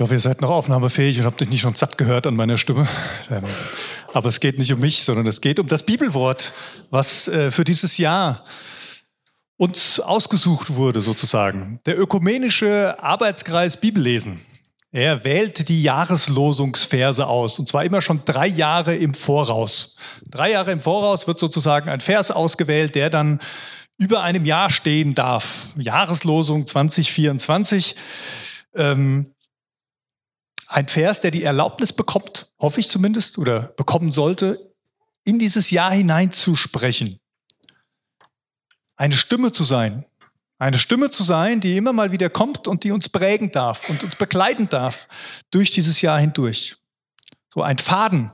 Ich hoffe, ihr seid noch aufnahmefähig und habt euch nicht schon satt gehört an meiner Stimme. Ähm, aber es geht nicht um mich, sondern es geht um das Bibelwort, was äh, für dieses Jahr uns ausgesucht wurde, sozusagen. Der ökumenische Arbeitskreis Bibellesen. Er wählt die Jahreslosungsverse aus, und zwar immer schon drei Jahre im Voraus. Drei Jahre im Voraus wird sozusagen ein Vers ausgewählt, der dann über einem Jahr stehen darf. Jahreslosung 2024. Ähm, ein Vers, der die Erlaubnis bekommt, hoffe ich zumindest, oder bekommen sollte, in dieses Jahr hineinzusprechen. Eine Stimme zu sein. Eine Stimme zu sein, die immer mal wieder kommt und die uns prägen darf und uns begleiten darf durch dieses Jahr hindurch. So ein Faden,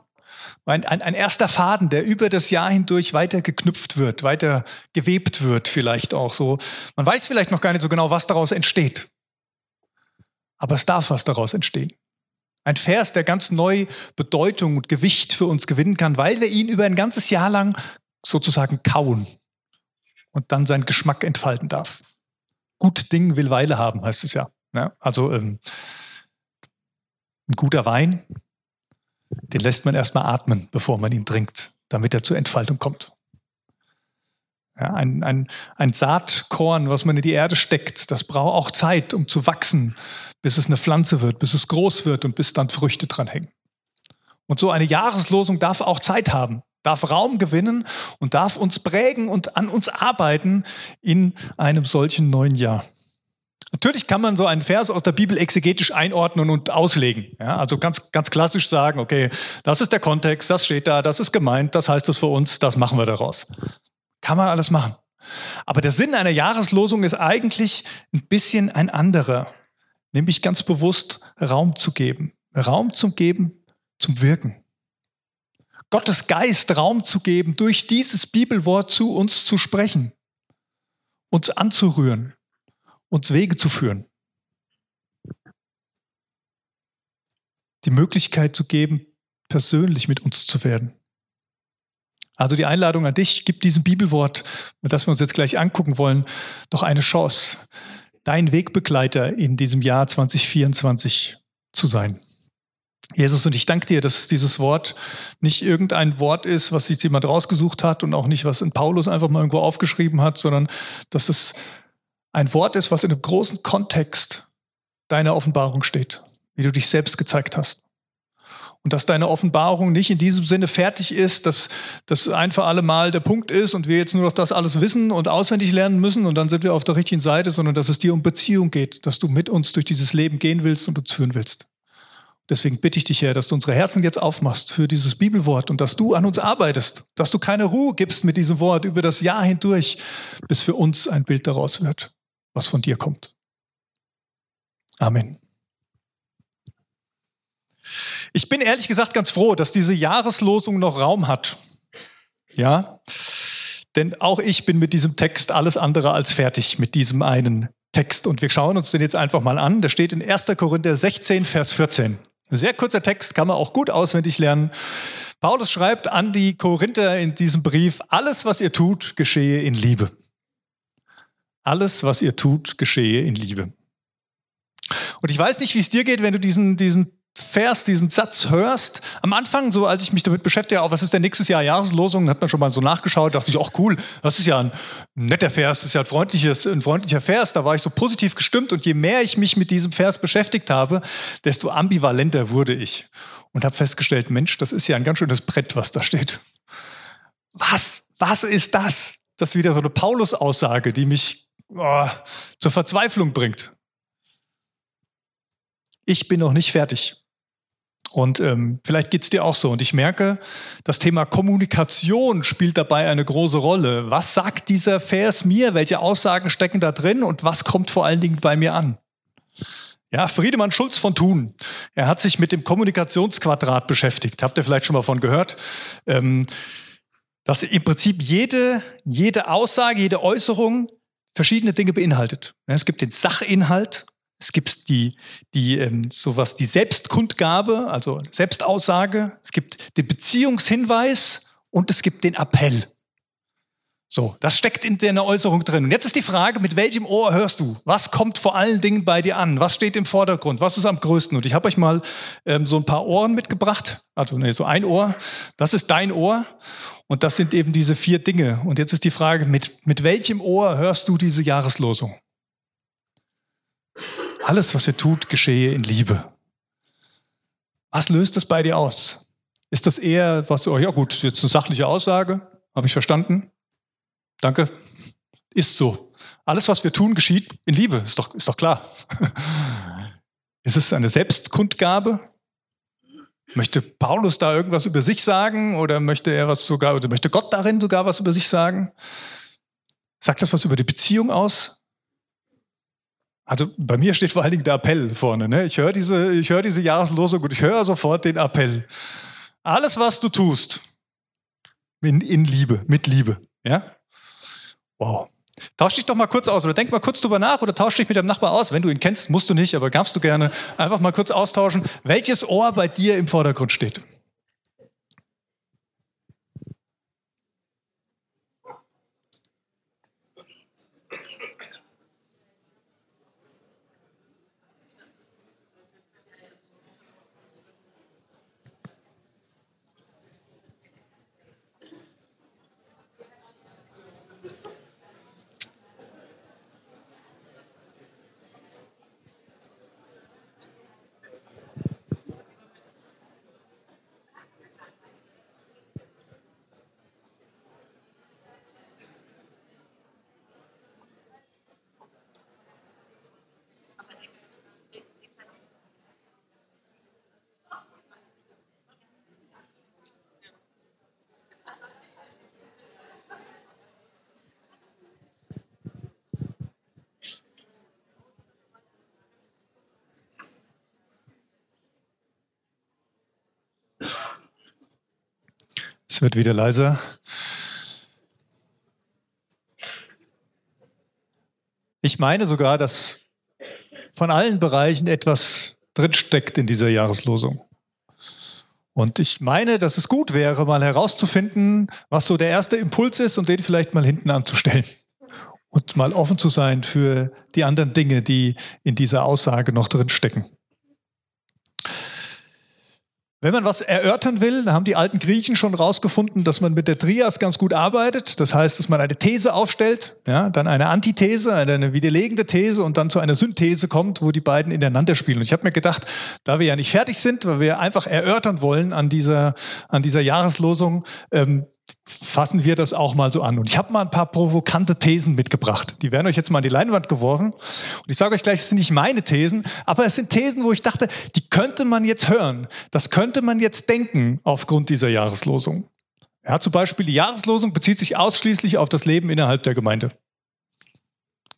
ein, ein, ein erster Faden, der über das Jahr hindurch weiter geknüpft wird, weiter gewebt wird vielleicht auch so. Man weiß vielleicht noch gar nicht so genau, was daraus entsteht. Aber es darf was daraus entstehen. Ein Vers, der ganz neu Bedeutung und Gewicht für uns gewinnen kann, weil wir ihn über ein ganzes Jahr lang sozusagen kauen und dann seinen Geschmack entfalten darf. Gut Ding will Weile haben, heißt es ja. ja also ähm, ein guter Wein den lässt man erstmal atmen, bevor man ihn trinkt, damit er zur Entfaltung kommt. Ja, ein, ein, ein Saatkorn, was man in die Erde steckt, das braucht auch Zeit, um zu wachsen, bis es eine Pflanze wird, bis es groß wird und bis dann Früchte dran hängen. Und so eine Jahreslosung darf auch Zeit haben, darf Raum gewinnen und darf uns prägen und an uns arbeiten in einem solchen neuen Jahr. Natürlich kann man so einen Vers aus der Bibel exegetisch einordnen und auslegen. Ja, also ganz, ganz klassisch sagen, okay, das ist der Kontext, das steht da, das ist gemeint, das heißt es für uns, das machen wir daraus. Kann man alles machen. Aber der Sinn einer Jahreslosung ist eigentlich ein bisschen ein anderer. Nämlich ganz bewusst Raum zu geben. Raum zu geben zum Wirken. Gottes Geist Raum zu geben, durch dieses Bibelwort zu uns zu sprechen, uns anzurühren, uns Wege zu führen. Die Möglichkeit zu geben, persönlich mit uns zu werden. Also die Einladung an dich, gib diesem Bibelwort, das wir uns jetzt gleich angucken wollen, doch eine Chance, dein Wegbegleiter in diesem Jahr 2024 zu sein. Jesus, und ich danke dir, dass dieses Wort nicht irgendein Wort ist, was sich jemand rausgesucht hat und auch nicht, was in Paulus einfach mal irgendwo aufgeschrieben hat, sondern dass es ein Wort ist, was in einem großen Kontext deiner Offenbarung steht, wie du dich selbst gezeigt hast. Und dass deine Offenbarung nicht in diesem Sinne fertig ist, dass das ein für alle Mal der Punkt ist und wir jetzt nur noch das alles wissen und auswendig lernen müssen und dann sind wir auf der richtigen Seite, sondern dass es dir um Beziehung geht, dass du mit uns durch dieses Leben gehen willst und uns führen willst. Deswegen bitte ich dich, Herr, dass du unsere Herzen jetzt aufmachst für dieses Bibelwort und dass du an uns arbeitest, dass du keine Ruhe gibst mit diesem Wort über das Jahr hindurch, bis für uns ein Bild daraus wird was von dir kommt. Amen. Ich bin ehrlich gesagt ganz froh, dass diese Jahreslosung noch Raum hat. Ja, denn auch ich bin mit diesem Text alles andere als fertig mit diesem einen Text. Und wir schauen uns den jetzt einfach mal an. Der steht in 1. Korinther 16, Vers 14. Ein sehr kurzer Text, kann man auch gut auswendig lernen. Paulus schreibt an die Korinther in diesem Brief, alles, was ihr tut, geschehe in Liebe. Alles, was ihr tut, geschehe in Liebe. Und ich weiß nicht, wie es dir geht, wenn du diesen, diesen Vers, diesen Satz hörst. Am Anfang, so als ich mich damit beschäftige, auch was ist denn nächstes Jahr Jahreslosung, hat man schon mal so nachgeschaut, dachte ich, ach cool, das ist ja ein netter Vers, das ist ja ein, freundliches, ein freundlicher Vers. Da war ich so positiv gestimmt und je mehr ich mich mit diesem Vers beschäftigt habe, desto ambivalenter wurde ich. Und habe festgestellt, Mensch, das ist ja ein ganz schönes Brett, was da steht. Was? Was ist das? Das ist wieder so eine Paulus-Aussage, die mich oh, zur Verzweiflung bringt. Ich bin noch nicht fertig. Und ähm, vielleicht geht's dir auch so. Und ich merke, das Thema Kommunikation spielt dabei eine große Rolle. Was sagt dieser Vers mir? Welche Aussagen stecken da drin? Und was kommt vor allen Dingen bei mir an? Ja, Friedemann Schulz von Thun. Er hat sich mit dem Kommunikationsquadrat beschäftigt. Habt ihr vielleicht schon mal von gehört? Ähm, dass im Prinzip jede, jede Aussage, jede Äußerung verschiedene Dinge beinhaltet. Es gibt den Sachinhalt, es gibt die, die ähm, sowas, die Selbstkundgabe, also Selbstaussage, es gibt den Beziehungshinweis und es gibt den Appell. So, das steckt in deiner Äußerung drin. Und jetzt ist die Frage, mit welchem Ohr hörst du? Was kommt vor allen Dingen bei dir an? Was steht im Vordergrund? Was ist am größten? Und ich habe euch mal ähm, so ein paar Ohren mitgebracht. Also nee, so ein Ohr. Das ist dein Ohr. Und das sind eben diese vier Dinge. Und jetzt ist die Frage, mit, mit welchem Ohr hörst du diese Jahreslosung? Alles, was ihr tut, geschehe in Liebe. Was löst es bei dir aus? Ist das eher was, oh ja gut, jetzt eine sachliche Aussage, habe ich verstanden? Danke. Ist so. Alles, was wir tun, geschieht in Liebe. Ist doch, ist doch klar. ist es eine Selbstkundgabe? Möchte Paulus da irgendwas über sich sagen oder möchte er was sogar, oder möchte Gott darin sogar was über sich sagen? Sagt das was über die Beziehung aus? Also bei mir steht vor allen Dingen der Appell vorne. Ne? Ich höre diese, ich höre diese Jahreslosung und ich höre sofort den Appell. Alles, was du tust, in, in Liebe, mit Liebe. Ja? Wow. Tausch dich doch mal kurz aus oder denk mal kurz drüber nach oder tausch dich mit deinem Nachbar aus. Wenn du ihn kennst, musst du nicht, aber darfst du gerne einfach mal kurz austauschen, welches Ohr bei dir im Vordergrund steht. Es wird wieder leiser. Ich meine sogar, dass von allen Bereichen etwas drinsteckt in dieser Jahreslosung. Und ich meine, dass es gut wäre, mal herauszufinden, was so der erste Impuls ist und den vielleicht mal hinten anzustellen. Und mal offen zu sein für die anderen Dinge, die in dieser Aussage noch drinstecken. Wenn man was erörtern will, dann haben die alten Griechen schon rausgefunden, dass man mit der Trias ganz gut arbeitet. Das heißt, dass man eine These aufstellt, ja, dann eine Antithese, eine widerlegende These und dann zu einer Synthese kommt, wo die beiden ineinander spielen. Und ich habe mir gedacht, da wir ja nicht fertig sind, weil wir einfach erörtern wollen an dieser, an dieser Jahreslosung, ähm, fassen wir das auch mal so an. Und ich habe mal ein paar provokante Thesen mitgebracht. Die werden euch jetzt mal an die Leinwand geworfen. Und ich sage euch gleich, es sind nicht meine Thesen, aber es sind Thesen, wo ich dachte, die könnte man jetzt hören. Das könnte man jetzt denken aufgrund dieser Jahreslosung. Ja, zum Beispiel die Jahreslosung bezieht sich ausschließlich auf das Leben innerhalb der Gemeinde.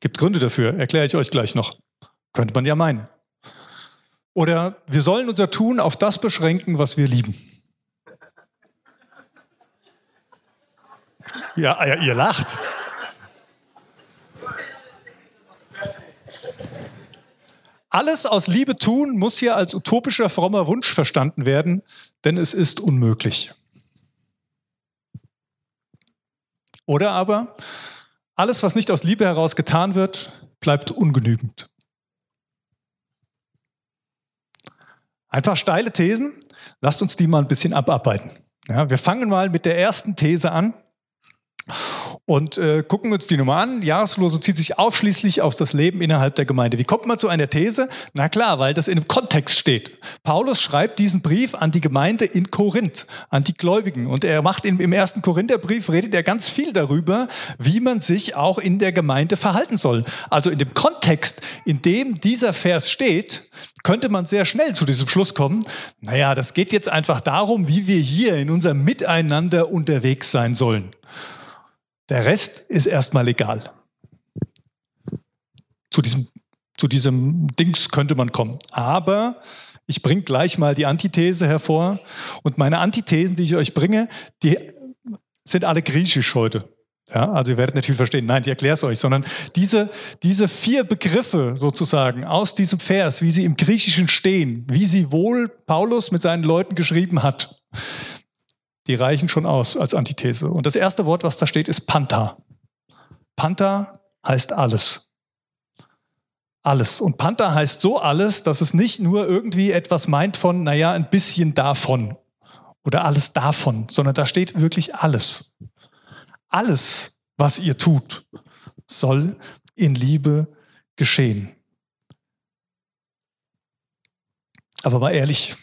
Gibt Gründe dafür, erkläre ich euch gleich noch. Könnte man ja meinen. Oder wir sollen unser Tun auf das beschränken, was wir lieben. Ja, ja ihr lacht. Alles aus Liebe tun muss hier als utopischer, frommer Wunsch verstanden werden, denn es ist unmöglich. Oder aber, alles, was nicht aus Liebe heraus getan wird, bleibt ungenügend. Ein paar steile Thesen, lasst uns die mal ein bisschen abarbeiten. Ja, wir fangen mal mit der ersten These an und äh, gucken uns die Nummer an. Jahreslose zieht sich ausschließlich auf das Leben innerhalb der Gemeinde. Wie kommt man zu einer These? Na klar, weil das in einem Kontext steht. Paulus schreibt diesen Brief an die Gemeinde in Korinth, an die Gläubigen. Und er macht in, im ersten Korintherbrief, redet er ganz viel darüber, wie man sich auch in der Gemeinde verhalten soll. Also in dem Kontext, in dem dieser Vers steht, könnte man sehr schnell zu diesem Schluss kommen, naja, das geht jetzt einfach darum, wie wir hier in unserem Miteinander unterwegs sein sollen. Der Rest ist erstmal egal. Zu diesem, zu diesem Dings könnte man kommen. Aber ich bringe gleich mal die Antithese hervor. Und meine Antithesen, die ich euch bringe, die sind alle griechisch heute. Ja, also ihr werdet nicht viel verstehen. Nein, ich erkläre es euch, sondern diese, diese vier Begriffe sozusagen aus diesem Vers, wie sie im Griechischen stehen, wie sie wohl Paulus mit seinen Leuten geschrieben hat, die reichen schon aus als Antithese. Und das erste Wort, was da steht, ist Pantha. Panther heißt alles. Alles. Und Panther heißt so alles, dass es nicht nur irgendwie etwas meint von, naja, ein bisschen davon oder alles davon, sondern da steht wirklich alles. Alles, was ihr tut, soll in Liebe geschehen. Aber mal ehrlich,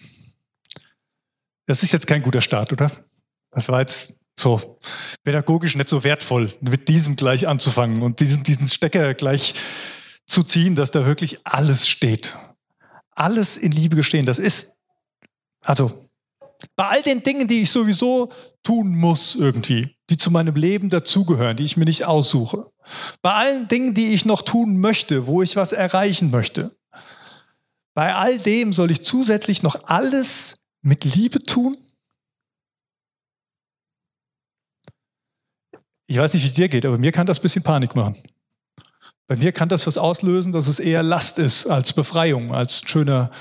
das ist jetzt kein guter Start, oder? Das war jetzt so pädagogisch nicht so wertvoll, mit diesem gleich anzufangen und diesen, diesen Stecker gleich zu ziehen, dass da wirklich alles steht. Alles in Liebe gestehen. Das ist, also, bei all den Dingen, die ich sowieso tun muss irgendwie, die zu meinem Leben dazugehören, die ich mir nicht aussuche. Bei allen Dingen, die ich noch tun möchte, wo ich was erreichen möchte. Bei all dem soll ich zusätzlich noch alles mit Liebe tun? Ich weiß nicht, wie es dir geht, aber mir kann das ein bisschen Panik machen. Bei mir kann das was auslösen, dass es eher Last ist als Befreiung, als schöner,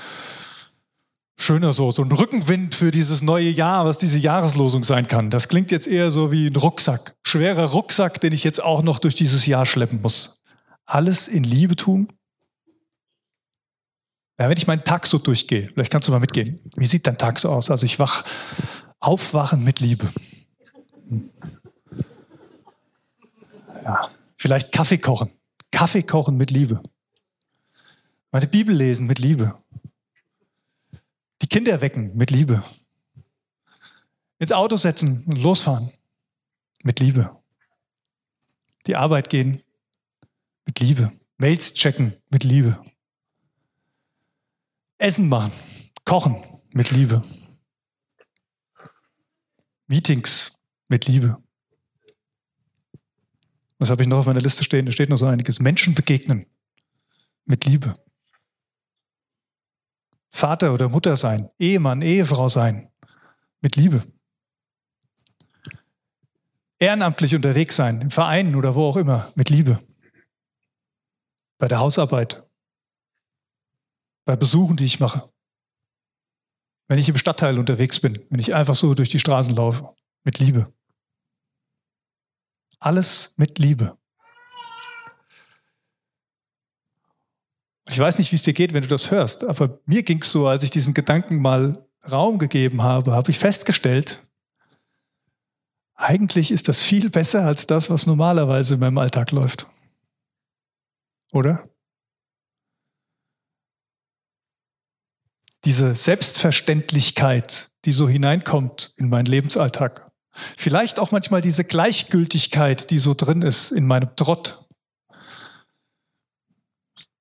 schöner so, so ein Rückenwind für dieses neue Jahr, was diese Jahreslosung sein kann. Das klingt jetzt eher so wie ein Rucksack. Schwerer Rucksack, den ich jetzt auch noch durch dieses Jahr schleppen muss. Alles in Liebe tun? Ja, wenn ich meinen Tag so durchgehe, vielleicht kannst du mal mitgehen. Wie sieht dein Tag so aus? Also ich wach, aufwachen mit Liebe. Ja, vielleicht Kaffee kochen. Kaffee kochen mit Liebe. Meine Bibel lesen mit Liebe. Die Kinder wecken mit Liebe. Ins Auto setzen und losfahren mit Liebe. Die Arbeit gehen mit Liebe. Mails checken mit Liebe. Essen machen, kochen mit Liebe. Meetings mit Liebe. Was habe ich noch auf meiner Liste stehen? Da steht noch so einiges. Menschen begegnen mit Liebe. Vater oder Mutter sein, Ehemann, Ehefrau sein mit Liebe. Ehrenamtlich unterwegs sein, im Verein oder wo auch immer, mit Liebe. Bei der Hausarbeit, bei Besuchen, die ich mache. Wenn ich im Stadtteil unterwegs bin, wenn ich einfach so durch die Straßen laufe, mit Liebe. Alles mit Liebe. Ich weiß nicht, wie es dir geht, wenn du das hörst, aber mir ging es so, als ich diesen Gedanken mal Raum gegeben habe, habe ich festgestellt, eigentlich ist das viel besser als das, was normalerweise in meinem Alltag läuft. Oder? diese Selbstverständlichkeit, die so hineinkommt in meinen Lebensalltag. Vielleicht auch manchmal diese Gleichgültigkeit, die so drin ist in meinem Trott.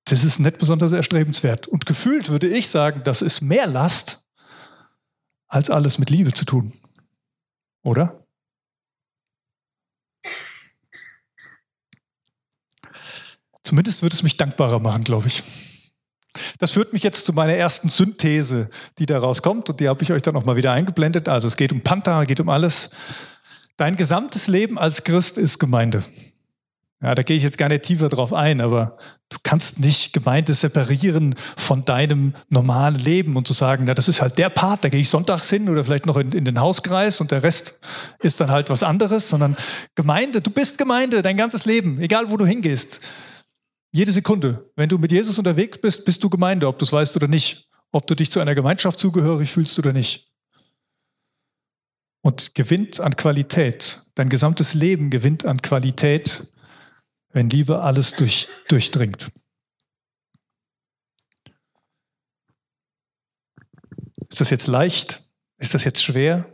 Das ist nicht besonders erstrebenswert. Und gefühlt würde ich sagen, das ist mehr Last, als alles mit Liebe zu tun. Oder? Zumindest würde es mich dankbarer machen, glaube ich. Das führt mich jetzt zu meiner ersten Synthese, die daraus kommt und die habe ich euch dann nochmal wieder eingeblendet. Also es geht um Panther, geht um alles. Dein gesamtes Leben als Christ ist Gemeinde. Ja, da gehe ich jetzt gar nicht tiefer drauf ein, aber du kannst nicht Gemeinde separieren von deinem normalen Leben und zu sagen, na, das ist halt der Part, da gehe ich sonntags hin oder vielleicht noch in, in den Hauskreis und der Rest ist dann halt was anderes, sondern Gemeinde, du bist Gemeinde dein ganzes Leben, egal wo du hingehst. Jede Sekunde. Wenn du mit Jesus unterwegs bist, bist du Gemeinde, ob du es weißt oder nicht. Ob du dich zu einer Gemeinschaft zugehörig fühlst oder nicht. Und gewinnt an Qualität. Dein gesamtes Leben gewinnt an Qualität, wenn Liebe alles durch, durchdringt. Ist das jetzt leicht? Ist das jetzt schwer?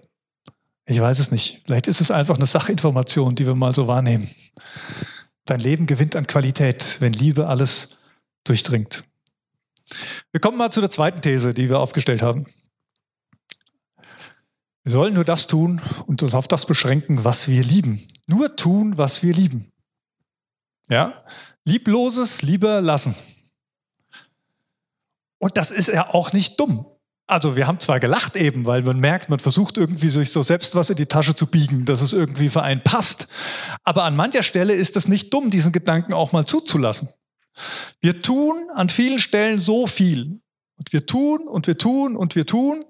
Ich weiß es nicht. Vielleicht ist es einfach eine Sachinformation, die wir mal so wahrnehmen. Dein Leben gewinnt an Qualität, wenn Liebe alles durchdringt. Wir kommen mal zu der zweiten These, die wir aufgestellt haben. Wir sollen nur das tun und uns auf das beschränken, was wir lieben. Nur tun, was wir lieben. Ja? Liebloses lieber lassen. Und das ist ja auch nicht dumm. Also wir haben zwar gelacht eben, weil man merkt, man versucht irgendwie sich so selbst was in die Tasche zu biegen, dass es irgendwie für einen passt. Aber an mancher Stelle ist es nicht dumm, diesen Gedanken auch mal zuzulassen. Wir tun an vielen Stellen so viel. Und wir tun und wir tun und wir tun.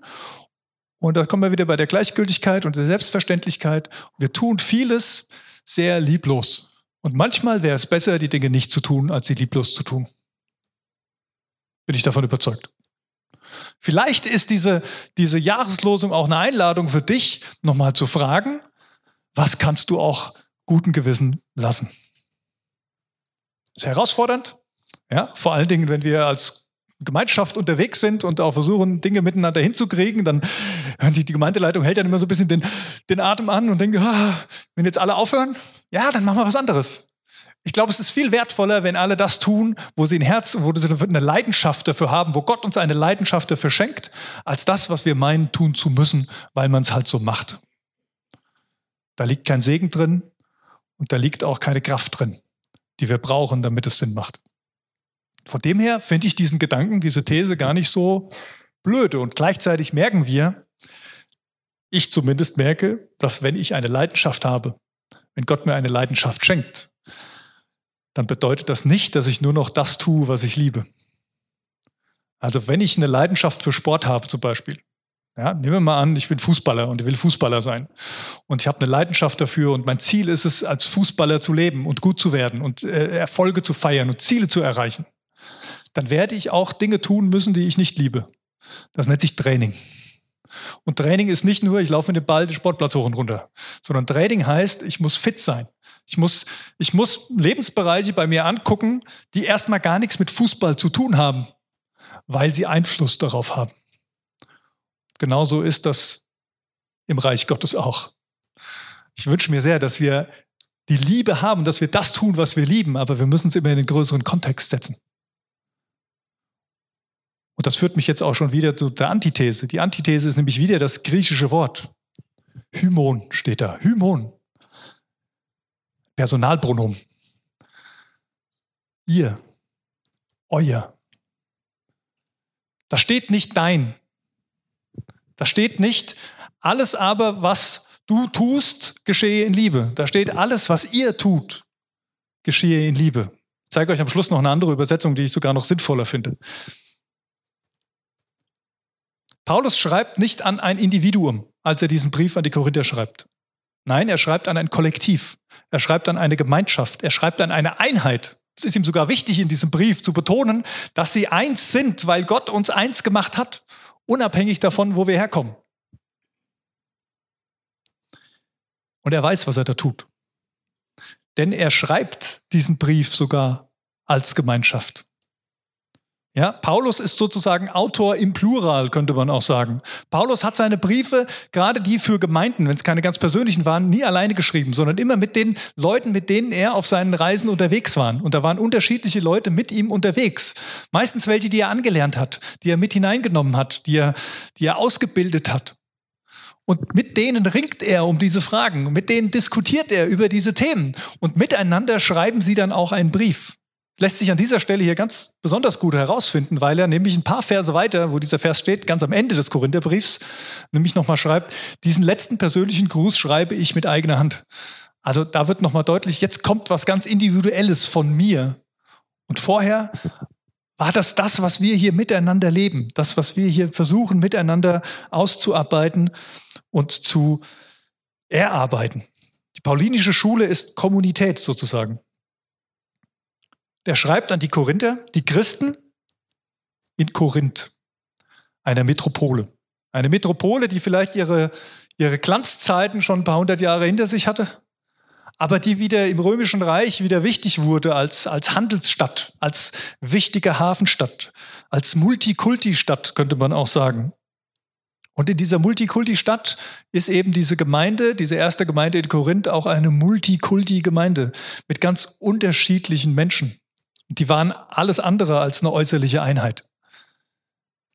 Und da kommen wir wieder bei der Gleichgültigkeit und der Selbstverständlichkeit. Wir tun vieles sehr lieblos. Und manchmal wäre es besser, die Dinge nicht zu tun, als sie lieblos zu tun. Bin ich davon überzeugt. Vielleicht ist diese, diese Jahreslosung auch eine Einladung für dich, nochmal zu fragen, was kannst du auch guten Gewissen lassen? Ist herausfordernd, ja, vor allen Dingen, wenn wir als Gemeinschaft unterwegs sind und auch versuchen, Dinge miteinander hinzukriegen, dann die, die Gemeindeleitung hält dann immer so ein bisschen den, den Atem an und denkt, ah, wenn jetzt alle aufhören, ja, dann machen wir was anderes. Ich glaube, es ist viel wertvoller, wenn alle das tun, wo sie ein Herz, wo sie eine Leidenschaft dafür haben, wo Gott uns eine Leidenschaft dafür schenkt, als das, was wir meinen, tun zu müssen, weil man es halt so macht. Da liegt kein Segen drin und da liegt auch keine Kraft drin, die wir brauchen, damit es Sinn macht. Von dem her finde ich diesen Gedanken, diese These gar nicht so blöde. Und gleichzeitig merken wir, ich zumindest merke, dass wenn ich eine Leidenschaft habe, wenn Gott mir eine Leidenschaft schenkt, dann bedeutet das nicht, dass ich nur noch das tue, was ich liebe. Also wenn ich eine Leidenschaft für Sport habe zum Beispiel, ja, nehmen wir mal an, ich bin Fußballer und ich will Fußballer sein. Und ich habe eine Leidenschaft dafür und mein Ziel ist es, als Fußballer zu leben und gut zu werden und äh, Erfolge zu feiern und Ziele zu erreichen. Dann werde ich auch Dinge tun müssen, die ich nicht liebe. Das nennt sich Training. Und Training ist nicht nur, ich laufe mit dem Ball den Sportplatz hoch und runter, sondern Training heißt, ich muss fit sein. Ich muss, ich muss Lebensbereiche bei mir angucken, die erstmal gar nichts mit Fußball zu tun haben, weil sie Einfluss darauf haben. Genauso ist das im Reich Gottes auch. Ich wünsche mir sehr, dass wir die Liebe haben, dass wir das tun, was wir lieben, aber wir müssen es immer in den größeren Kontext setzen. Und das führt mich jetzt auch schon wieder zu der Antithese. Die Antithese ist nämlich wieder das griechische Wort. Hymon steht da. Hymon. Personalpronomen. Ihr, euer. Da steht nicht dein. Da steht nicht alles aber, was du tust, geschehe in Liebe. Da steht alles, was ihr tut, geschehe in Liebe. Ich zeige euch am Schluss noch eine andere Übersetzung, die ich sogar noch sinnvoller finde. Paulus schreibt nicht an ein Individuum, als er diesen Brief an die Korinther schreibt. Nein, er schreibt an ein Kollektiv. Er schreibt an eine Gemeinschaft, er schreibt an eine Einheit. Es ist ihm sogar wichtig, in diesem Brief zu betonen, dass sie eins sind, weil Gott uns eins gemacht hat, unabhängig davon, wo wir herkommen. Und er weiß, was er da tut. Denn er schreibt diesen Brief sogar als Gemeinschaft. Ja, Paulus ist sozusagen Autor im Plural, könnte man auch sagen. Paulus hat seine Briefe, gerade die für Gemeinden, wenn es keine ganz persönlichen waren, nie alleine geschrieben, sondern immer mit den Leuten, mit denen er auf seinen Reisen unterwegs war. Und da waren unterschiedliche Leute mit ihm unterwegs. Meistens welche, die er angelernt hat, die er mit hineingenommen hat, die er, die er ausgebildet hat. Und mit denen ringt er um diese Fragen, mit denen diskutiert er über diese Themen. Und miteinander schreiben sie dann auch einen Brief lässt sich an dieser Stelle hier ganz besonders gut herausfinden, weil er nämlich ein paar Verse weiter, wo dieser Vers steht, ganz am Ende des Korintherbriefs, nämlich nochmal schreibt, diesen letzten persönlichen Gruß schreibe ich mit eigener Hand. Also da wird nochmal deutlich, jetzt kommt was ganz Individuelles von mir. Und vorher war das das, was wir hier miteinander leben, das, was wir hier versuchen miteinander auszuarbeiten und zu erarbeiten. Die paulinische Schule ist Kommunität sozusagen der schreibt an die Korinther, die Christen in Korinth, einer Metropole. Eine Metropole, die vielleicht ihre, ihre Glanzzeiten schon ein paar hundert Jahre hinter sich hatte, aber die wieder im Römischen Reich wieder wichtig wurde als, als Handelsstadt, als wichtige Hafenstadt, als Multikulti-Stadt, könnte man auch sagen. Und in dieser Multikulti-Stadt ist eben diese Gemeinde, diese erste Gemeinde in Korinth, auch eine Multikulti-Gemeinde mit ganz unterschiedlichen Menschen. Die waren alles andere als eine äußerliche Einheit.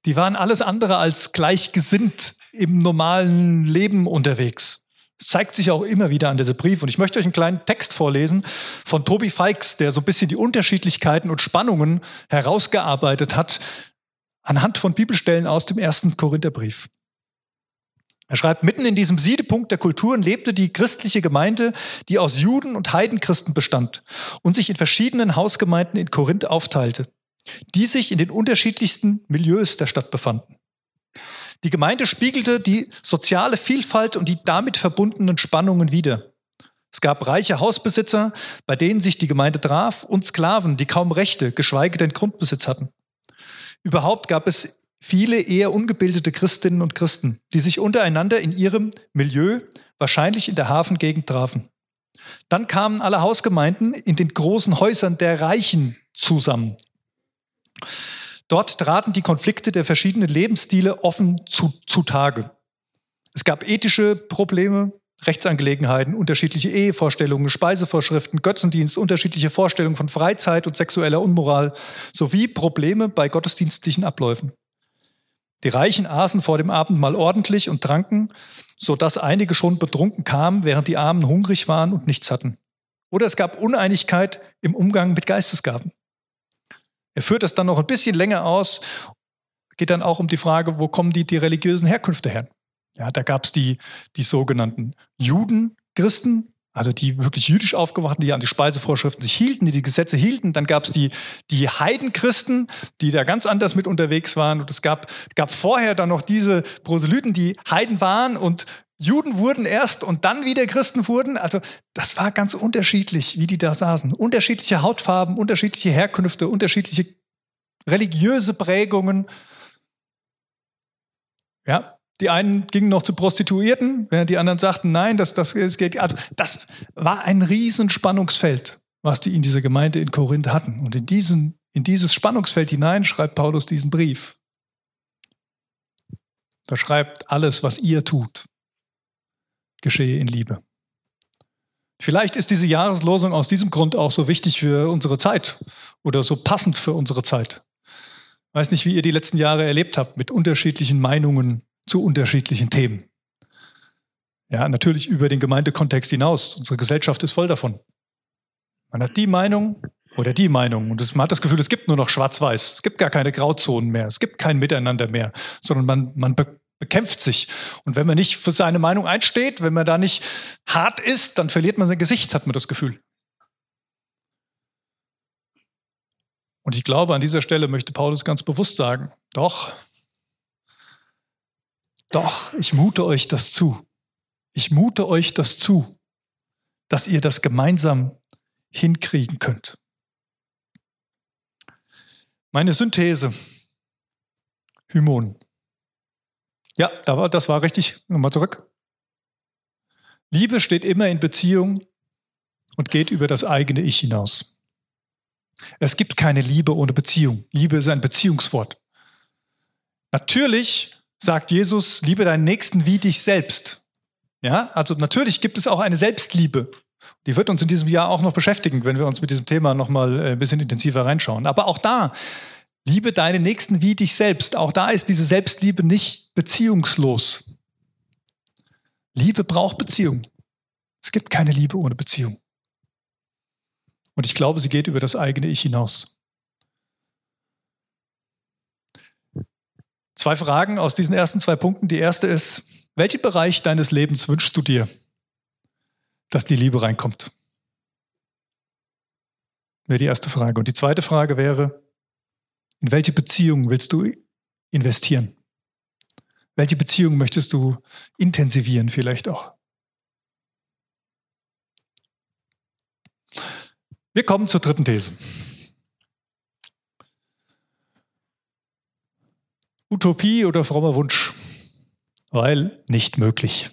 Die waren alles andere als gleichgesinnt im normalen Leben unterwegs. Das zeigt sich auch immer wieder an diesem Brief. Und ich möchte euch einen kleinen Text vorlesen von Tobi Feix, der so ein bisschen die Unterschiedlichkeiten und Spannungen herausgearbeitet hat anhand von Bibelstellen aus dem ersten Korintherbrief. Er schreibt, mitten in diesem Siedepunkt der Kulturen lebte die christliche Gemeinde, die aus Juden und Heidenchristen bestand und sich in verschiedenen Hausgemeinden in Korinth aufteilte, die sich in den unterschiedlichsten Milieus der Stadt befanden. Die Gemeinde spiegelte die soziale Vielfalt und die damit verbundenen Spannungen wider. Es gab reiche Hausbesitzer, bei denen sich die Gemeinde traf, und Sklaven, die kaum Rechte, geschweige denn Grundbesitz hatten. Überhaupt gab es viele eher ungebildete Christinnen und Christen, die sich untereinander in ihrem Milieu, wahrscheinlich in der Hafengegend, trafen. Dann kamen alle Hausgemeinden in den großen Häusern der Reichen zusammen. Dort traten die Konflikte der verschiedenen Lebensstile offen zu, zutage. Es gab ethische Probleme, Rechtsangelegenheiten, unterschiedliche Ehevorstellungen, Speisevorschriften, Götzendienst, unterschiedliche Vorstellungen von Freizeit und sexueller Unmoral sowie Probleme bei gottesdienstlichen Abläufen. Die Reichen aßen vor dem Abendmahl ordentlich und tranken, so dass einige schon betrunken kamen, während die Armen hungrig waren und nichts hatten. Oder es gab Uneinigkeit im Umgang mit Geistesgaben. Er führt das dann noch ein bisschen länger aus, geht dann auch um die Frage, wo kommen die, die religiösen Herkünfte her? Ja, da gab es die, die sogenannten Juden, Christen, also die wirklich jüdisch aufgewachten, die an die Speisevorschriften sich hielten, die die Gesetze hielten. Dann gab es die, die Heidenchristen, die da ganz anders mit unterwegs waren. Und es gab, gab vorher dann noch diese Proselyten, die Heiden waren und Juden wurden erst und dann wieder Christen wurden. Also das war ganz unterschiedlich, wie die da saßen. Unterschiedliche Hautfarben, unterschiedliche Herkünfte, unterschiedliche religiöse Prägungen. Ja, die einen gingen noch zu Prostituierten, während die anderen sagten, nein, das, das, das geht. Also das war ein Riesenspannungsfeld, was die in dieser Gemeinde in Korinth hatten. Und in, diesen, in dieses Spannungsfeld hinein schreibt Paulus diesen Brief. Da schreibt alles, was ihr tut, geschehe in Liebe. Vielleicht ist diese Jahreslosung aus diesem Grund auch so wichtig für unsere Zeit oder so passend für unsere Zeit. Ich weiß nicht, wie ihr die letzten Jahre erlebt habt mit unterschiedlichen Meinungen zu unterschiedlichen Themen. Ja, natürlich über den Gemeindekontext hinaus. Unsere Gesellschaft ist voll davon. Man hat die Meinung oder die Meinung und man hat das Gefühl, es gibt nur noch Schwarz-Weiß. Es gibt gar keine Grauzonen mehr. Es gibt kein Miteinander mehr, sondern man, man be bekämpft sich. Und wenn man nicht für seine Meinung einsteht, wenn man da nicht hart ist, dann verliert man sein Gesicht, hat man das Gefühl. Und ich glaube, an dieser Stelle möchte Paulus ganz bewusst sagen, doch, doch, ich mute euch das zu. Ich mute euch das zu, dass ihr das gemeinsam hinkriegen könnt. Meine Synthese. Hymon. Ja, das war richtig. Nochmal zurück. Liebe steht immer in Beziehung und geht über das eigene Ich hinaus. Es gibt keine Liebe ohne Beziehung. Liebe ist ein Beziehungswort. Natürlich sagt Jesus, liebe deinen Nächsten wie dich selbst. Ja, also natürlich gibt es auch eine Selbstliebe. Die wird uns in diesem Jahr auch noch beschäftigen, wenn wir uns mit diesem Thema nochmal äh, ein bisschen intensiver reinschauen. Aber auch da, liebe deine Nächsten wie dich selbst. Auch da ist diese Selbstliebe nicht beziehungslos. Liebe braucht Beziehung. Es gibt keine Liebe ohne Beziehung. Und ich glaube, sie geht über das eigene Ich hinaus. Zwei Fragen aus diesen ersten zwei Punkten. Die erste ist, welchen Bereich deines Lebens wünschst du dir, dass die Liebe reinkommt? Wäre die erste Frage. Und die zweite Frage wäre, in welche Beziehung willst du investieren? Welche Beziehung möchtest du intensivieren vielleicht auch? Wir kommen zur dritten These. Utopie oder frommer Wunsch, weil nicht möglich.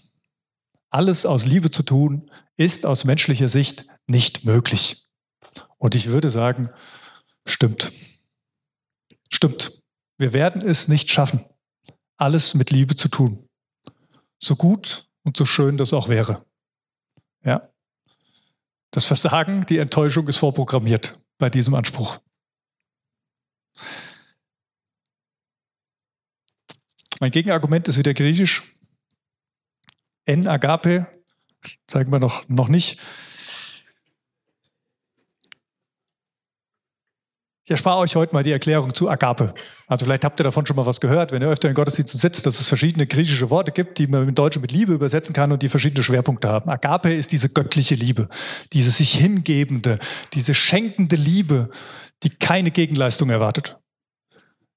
Alles aus Liebe zu tun, ist aus menschlicher Sicht nicht möglich. Und ich würde sagen, stimmt. Stimmt. Wir werden es nicht schaffen, alles mit Liebe zu tun. So gut und so schön das auch wäre. Ja. Das Versagen, die Enttäuschung ist vorprogrammiert bei diesem Anspruch. Mein Gegenargument ist wieder griechisch. En agape, zeigen wir noch, noch nicht. Ich erspare euch heute mal die Erklärung zu Agape. Also vielleicht habt ihr davon schon mal was gehört, wenn ihr öfter in Gottesdiensten sitzt, dass es verschiedene griechische Worte gibt, die man im Deutschen mit Liebe übersetzen kann und die verschiedene Schwerpunkte haben. Agape ist diese göttliche Liebe, diese sich hingebende, diese schenkende Liebe, die keine Gegenleistung erwartet.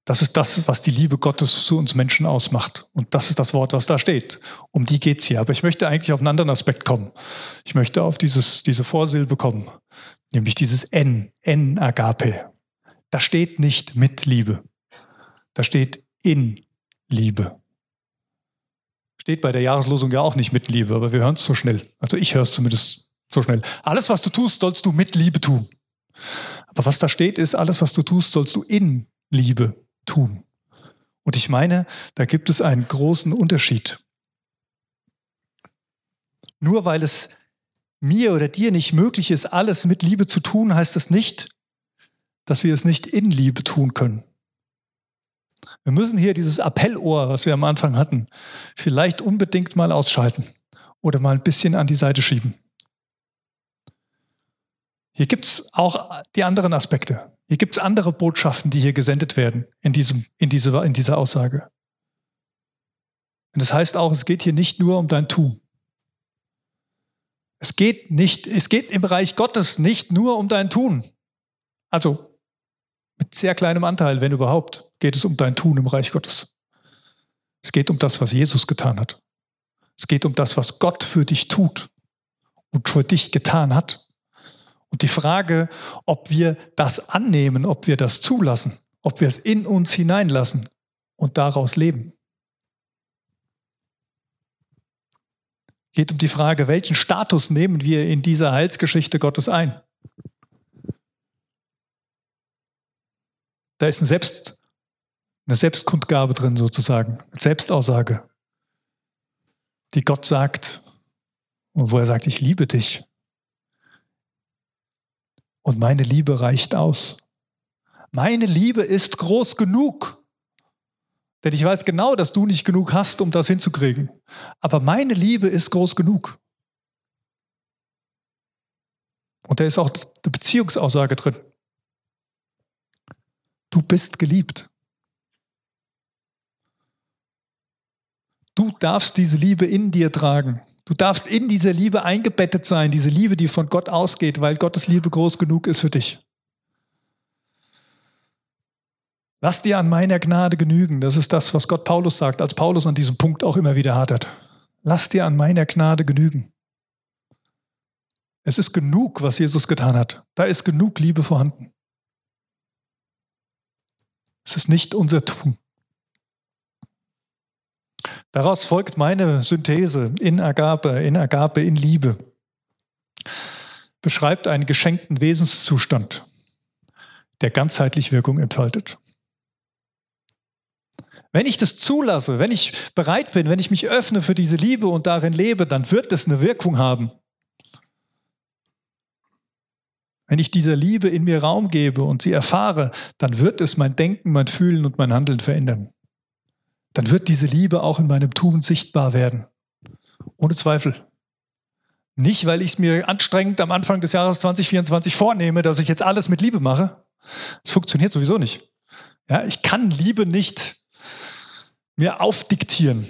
Das ist das, was die Liebe Gottes zu uns Menschen ausmacht. Und das ist das Wort, was da steht. Um die geht's hier. Aber ich möchte eigentlich auf einen anderen Aspekt kommen. Ich möchte auf dieses, diese Vorsilbe kommen. Nämlich dieses N, N Agape. Da steht nicht mit Liebe. Da steht in Liebe. Steht bei der Jahreslosung ja auch nicht mit Liebe, aber wir hören es so schnell. Also ich höre es zumindest so schnell. Alles, was du tust, sollst du mit Liebe tun. Aber was da steht, ist, alles, was du tust, sollst du in Liebe tun. Und ich meine, da gibt es einen großen Unterschied. Nur weil es mir oder dir nicht möglich ist, alles mit Liebe zu tun, heißt das nicht, dass wir es nicht in Liebe tun können. Wir müssen hier dieses Appellohr, was wir am Anfang hatten, vielleicht unbedingt mal ausschalten oder mal ein bisschen an die Seite schieben. Hier gibt es auch die anderen Aspekte. Hier gibt es andere Botschaften, die hier gesendet werden in, diesem, in, diese, in dieser Aussage. Und das heißt auch, es geht hier nicht nur um dein Tun. Es geht nicht, es geht im Reich Gottes nicht nur um dein Tun. Also mit sehr kleinem Anteil, wenn überhaupt, geht es um dein Tun im Reich Gottes. Es geht um das, was Jesus getan hat. Es geht um das, was Gott für dich tut und für dich getan hat. Und die Frage, ob wir das annehmen, ob wir das zulassen, ob wir es in uns hineinlassen und daraus leben. Geht um die Frage, welchen Status nehmen wir in dieser Heilsgeschichte Gottes ein? Da ist eine, Selbst, eine Selbstkundgabe drin sozusagen, eine Selbstaussage, die Gott sagt und wo er sagt, ich liebe dich. Und meine Liebe reicht aus. Meine Liebe ist groß genug. Denn ich weiß genau, dass du nicht genug hast, um das hinzukriegen. Aber meine Liebe ist groß genug. Und da ist auch die Beziehungsaussage drin. Du bist geliebt. Du darfst diese Liebe in dir tragen. Du darfst in dieser Liebe eingebettet sein, diese Liebe, die von Gott ausgeht, weil Gottes Liebe groß genug ist für dich. Lass dir an meiner Gnade genügen. Das ist das, was Gott Paulus sagt, als Paulus an diesem Punkt auch immer wieder hadert. Lass dir an meiner Gnade genügen. Es ist genug, was Jesus getan hat. Da ist genug Liebe vorhanden. Es ist nicht unser Tun. Daraus folgt meine Synthese in Agape, in Agape, in Liebe. Beschreibt einen geschenkten Wesenszustand, der ganzheitlich Wirkung entfaltet. Wenn ich das zulasse, wenn ich bereit bin, wenn ich mich öffne für diese Liebe und darin lebe, dann wird es eine Wirkung haben. Wenn ich dieser Liebe in mir Raum gebe und sie erfahre, dann wird es mein Denken, mein Fühlen und mein Handeln verändern. Dann wird diese Liebe auch in meinem Tun sichtbar werden. Ohne Zweifel. Nicht, weil ich es mir anstrengend am Anfang des Jahres 2024 vornehme, dass ich jetzt alles mit Liebe mache. Das funktioniert sowieso nicht. Ja, ich kann Liebe nicht mir aufdiktieren.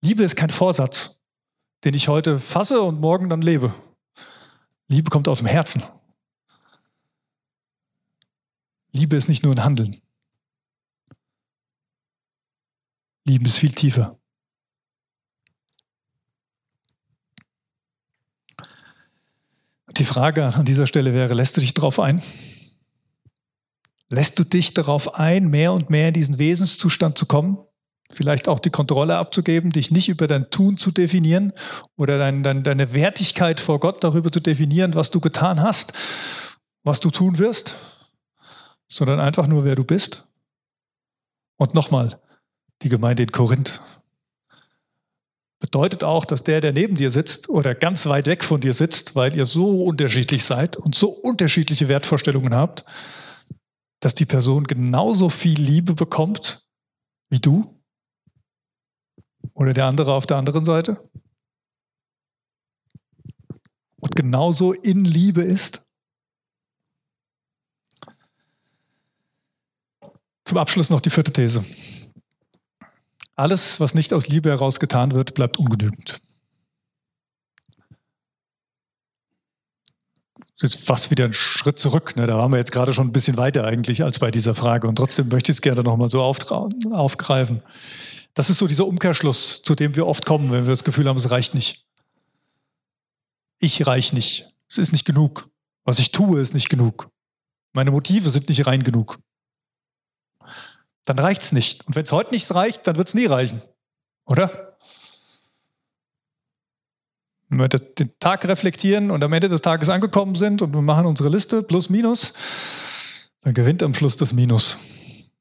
Liebe ist kein Vorsatz, den ich heute fasse und morgen dann lebe. Liebe kommt aus dem Herzen. Liebe ist nicht nur ein Handeln. Lieben ist viel tiefer. Die Frage an dieser Stelle wäre, lässt du dich darauf ein? Lässt du dich darauf ein, mehr und mehr in diesen Wesenszustand zu kommen? vielleicht auch die Kontrolle abzugeben, dich nicht über dein Tun zu definieren oder dein, dein, deine Wertigkeit vor Gott darüber zu definieren, was du getan hast, was du tun wirst, sondern einfach nur, wer du bist. Und nochmal, die Gemeinde in Korinth bedeutet auch, dass der, der neben dir sitzt oder ganz weit weg von dir sitzt, weil ihr so unterschiedlich seid und so unterschiedliche Wertvorstellungen habt, dass die Person genauso viel Liebe bekommt wie du oder der andere auf der anderen Seite? Und genauso in Liebe ist? Zum Abschluss noch die vierte These. Alles, was nicht aus Liebe heraus getan wird, bleibt ungenügend. Das ist fast wieder ein Schritt zurück. Ne? Da waren wir jetzt gerade schon ein bisschen weiter eigentlich als bei dieser Frage. Und trotzdem möchte ich es gerne nochmal so aufgreifen. Das ist so dieser Umkehrschluss, zu dem wir oft kommen, wenn wir das Gefühl haben, es reicht nicht. Ich reich nicht. Es ist nicht genug. Was ich tue, ist nicht genug. Meine Motive sind nicht rein genug. Dann reicht es nicht. Und wenn es heute nicht reicht, dann wird es nie reichen. Oder? Wenn wir den Tag reflektieren und am Ende des Tages angekommen sind und wir machen unsere Liste plus minus, dann gewinnt am Schluss das Minus.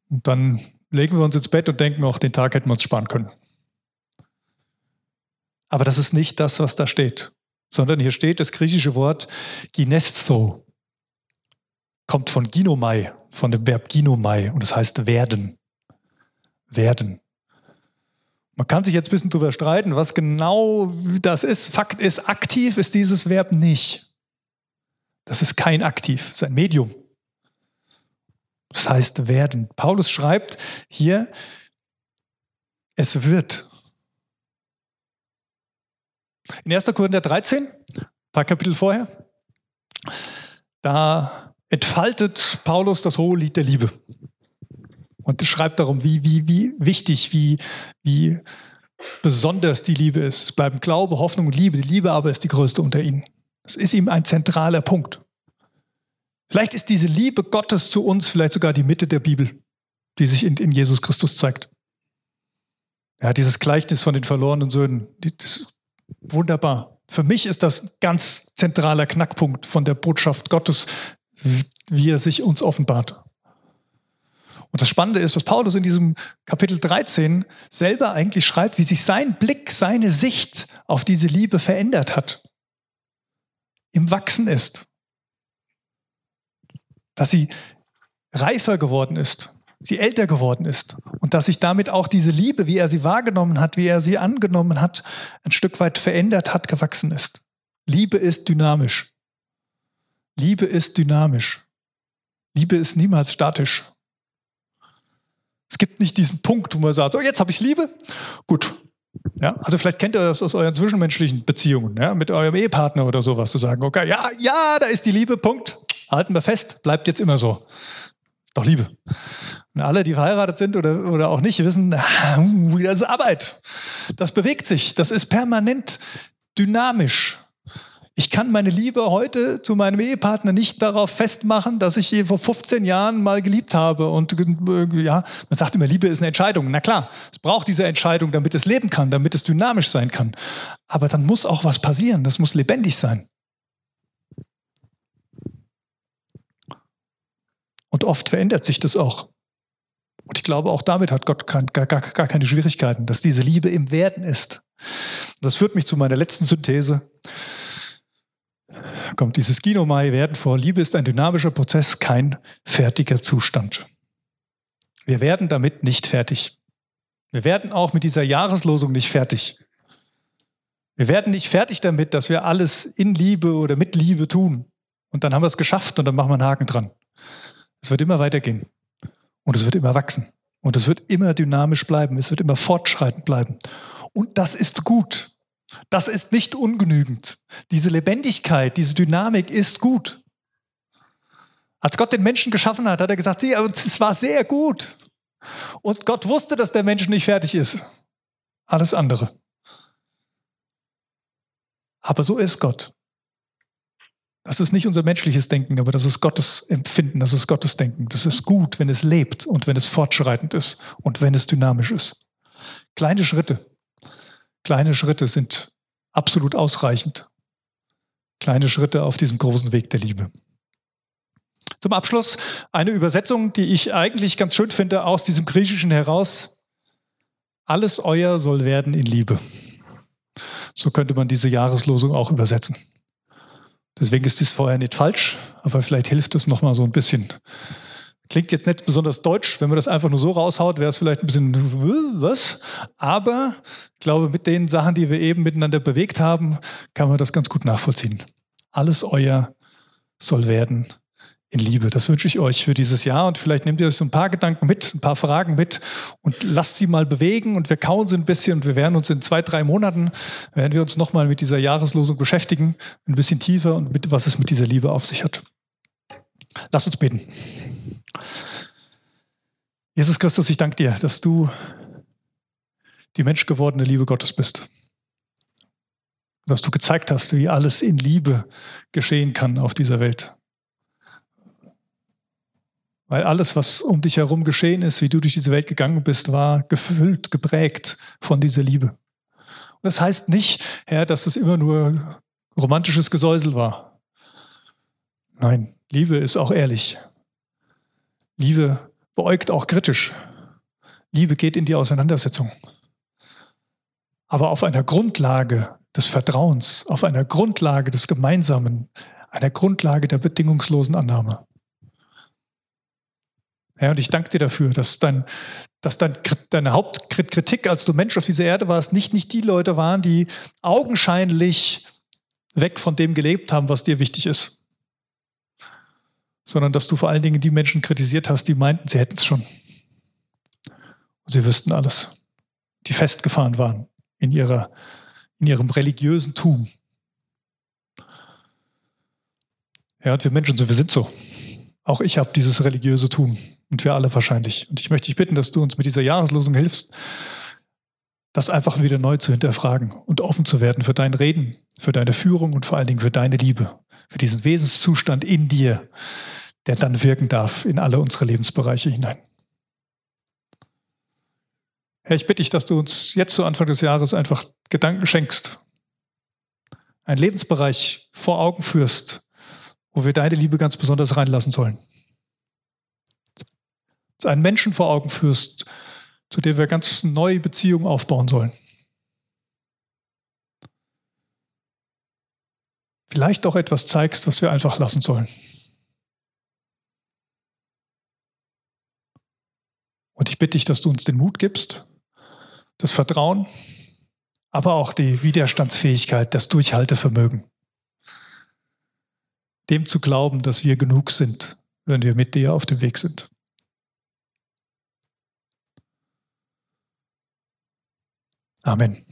Und dann legen wir uns ins Bett und denken, auch den Tag hätten wir uns sparen können. Aber das ist nicht das, was da steht, sondern hier steht das griechische Wort Ginestho. Kommt von Ginomai, von dem Verb Ginomai und das heißt werden. Werden. Man kann sich jetzt ein bisschen darüber streiten, was genau das ist. Fakt ist, aktiv ist dieses Verb nicht. Das ist kein Aktiv, das ist ein Medium. Das heißt werden. Paulus schreibt hier, es wird. In 1. Korinther 13, ein paar Kapitel vorher, da entfaltet Paulus das hohe Lied der Liebe und schreibt darum, wie, wie, wie wichtig, wie, wie besonders die Liebe ist. Es bleiben Glaube, Hoffnung und Liebe. Die Liebe aber ist die größte unter ihnen. Das ist ihm ein zentraler Punkt. Vielleicht ist diese Liebe Gottes zu uns vielleicht sogar die Mitte der Bibel, die sich in, in Jesus Christus zeigt. Ja, dieses Gleichnis von den verlorenen Söhnen, wunderbar. Für mich ist das ein ganz zentraler Knackpunkt von der Botschaft Gottes, wie er sich uns offenbart. Und das Spannende ist, dass Paulus in diesem Kapitel 13 selber eigentlich schreibt, wie sich sein Blick, seine Sicht auf diese Liebe verändert hat. Im Wachsen ist. Dass sie reifer geworden ist, sie älter geworden ist und dass sich damit auch diese Liebe, wie er sie wahrgenommen hat, wie er sie angenommen hat, ein Stück weit verändert hat, gewachsen ist. Liebe ist dynamisch. Liebe ist dynamisch. Liebe ist niemals statisch. Es gibt nicht diesen Punkt, wo man sagt, so jetzt habe ich Liebe. Gut. Ja, also vielleicht kennt ihr das aus euren zwischenmenschlichen Beziehungen, ja, mit eurem Ehepartner oder sowas, zu sagen, okay, ja, ja, da ist die Liebe, Punkt. Halten wir fest, bleibt jetzt immer so. Doch Liebe. Und alle, die verheiratet sind oder, oder auch nicht, wissen, das ist Arbeit. Das bewegt sich. Das ist permanent dynamisch. Ich kann meine Liebe heute zu meinem Ehepartner nicht darauf festmachen, dass ich ihn vor 15 Jahren mal geliebt habe. Und ja, man sagt immer, Liebe ist eine Entscheidung. Na klar, es braucht diese Entscheidung, damit es leben kann, damit es dynamisch sein kann. Aber dann muss auch was passieren. Das muss lebendig sein. Und oft verändert sich das auch. Und ich glaube, auch damit hat Gott gar, gar, gar keine Schwierigkeiten, dass diese Liebe im Werden ist. Das führt mich zu meiner letzten Synthese kommt dieses Ginomai werden vor. Liebe ist ein dynamischer Prozess, kein fertiger Zustand. Wir werden damit nicht fertig. Wir werden auch mit dieser Jahreslosung nicht fertig. Wir werden nicht fertig damit, dass wir alles in Liebe oder mit Liebe tun. Und dann haben wir es geschafft und dann machen wir einen Haken dran. Es wird immer weitergehen. Und es wird immer wachsen. Und es wird immer dynamisch bleiben. Es wird immer fortschreitend bleiben. Und das ist gut. Das ist nicht ungenügend. Diese Lebendigkeit, diese Dynamik ist gut. Als Gott den Menschen geschaffen hat, hat er gesagt, es war sehr gut. Und Gott wusste, dass der Mensch nicht fertig ist. Alles andere. Aber so ist Gott. Das ist nicht unser menschliches Denken, aber das ist Gottes Empfinden, das ist Gottes Denken. Das ist gut, wenn es lebt und wenn es fortschreitend ist und wenn es dynamisch ist. Kleine Schritte. Kleine Schritte sind absolut ausreichend. Kleine Schritte auf diesem großen Weg der Liebe. Zum Abschluss eine Übersetzung, die ich eigentlich ganz schön finde, aus diesem Griechischen heraus. Alles euer soll werden in Liebe. So könnte man diese Jahreslosung auch übersetzen. Deswegen ist dies vorher nicht falsch, aber vielleicht hilft es nochmal so ein bisschen Klingt jetzt nicht besonders deutsch, wenn man das einfach nur so raushaut, wäre es vielleicht ein bisschen was. Aber ich glaube, mit den Sachen, die wir eben miteinander bewegt haben, kann man das ganz gut nachvollziehen. Alles euer soll werden in Liebe. Das wünsche ich euch für dieses Jahr und vielleicht nehmt ihr euch so ein paar Gedanken mit, ein paar Fragen mit und lasst sie mal bewegen und wir kauen sie ein bisschen und wir werden uns in zwei, drei Monaten, werden wir uns nochmal mit dieser Jahreslosung beschäftigen, ein bisschen tiefer und mit, was es mit dieser Liebe auf sich hat. Lasst uns beten. Jesus Christus, ich danke dir, dass du die menschgewordene Liebe Gottes bist. Dass du gezeigt hast, wie alles in Liebe geschehen kann auf dieser Welt. Weil alles, was um dich herum geschehen ist, wie du durch diese Welt gegangen bist, war gefüllt, geprägt von dieser Liebe. Und das heißt nicht, Herr, dass es immer nur romantisches Gesäusel war. Nein, Liebe ist auch ehrlich. Liebe beäugt auch kritisch. Liebe geht in die Auseinandersetzung. Aber auf einer Grundlage des Vertrauens, auf einer Grundlage des Gemeinsamen, einer Grundlage der bedingungslosen Annahme. Ja, und ich danke dir dafür, dass, dein, dass dein, deine Hauptkritik, als du Mensch auf dieser Erde warst, nicht, nicht die Leute waren, die augenscheinlich weg von dem gelebt haben, was dir wichtig ist. Sondern dass du vor allen Dingen die Menschen kritisiert hast, die meinten, sie hätten es schon. Und sie wüssten alles. Die festgefahren waren in, ihrer, in ihrem religiösen Tum. Ja, und wir Menschen, wir sind so. Auch ich habe dieses religiöse Tum. Und wir alle wahrscheinlich. Und ich möchte dich bitten, dass du uns mit dieser Jahreslosung hilfst, das einfach wieder neu zu hinterfragen und offen zu werden für dein Reden, für deine Führung und vor allen Dingen für deine Liebe, für diesen Wesenszustand in dir, der dann wirken darf in alle unsere Lebensbereiche hinein. Herr, ich bitte dich, dass du uns jetzt zu Anfang des Jahres einfach Gedanken schenkst, einen Lebensbereich vor Augen führst, wo wir deine Liebe ganz besonders reinlassen sollen einen Menschen vor Augen führst, zu dem wir ganz neue Beziehungen aufbauen sollen. Vielleicht auch etwas zeigst, was wir einfach lassen sollen. Und ich bitte dich, dass du uns den Mut gibst, das Vertrauen, aber auch die Widerstandsfähigkeit, das Durchhaltevermögen. Dem zu glauben, dass wir genug sind, wenn wir mit dir auf dem Weg sind. Amen.